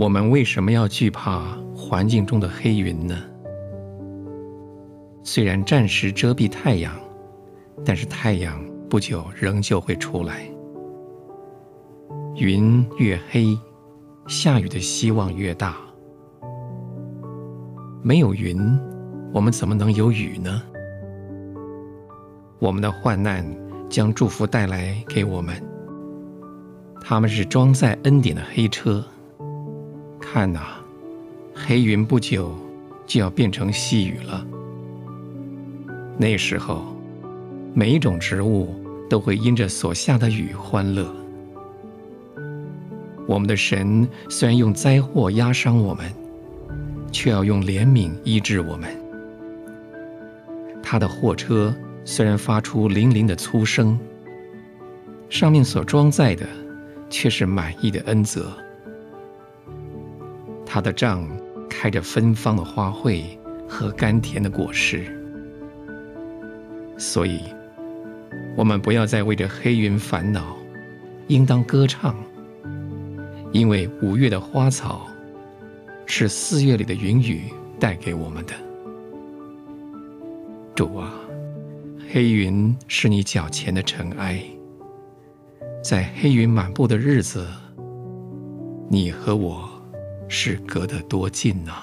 我们为什么要惧怕环境中的黑云呢？虽然暂时遮蔽太阳，但是太阳不久仍旧会出来。云越黑，下雨的希望越大。没有云，我们怎么能有雨呢？我们的患难将祝福带来给我们，他们是装载恩典的黑车。看呐，黑云不久就要变成细雨了。那时候，每一种植物都会因着所下的雨欢乐。我们的神虽然用灾祸压伤我们。却要用怜悯医治我们。他的货车虽然发出铃铃的粗声，上面所装载的却是满意的恩泽。他的帐开着芬芳的花卉和甘甜的果实。所以，我们不要再为着黑云烦恼，应当歌唱，因为五月的花草。是四月里的云雨带给我们的。主啊，黑云是你脚前的尘埃，在黑云满布的日子，你和我是隔得多近呐、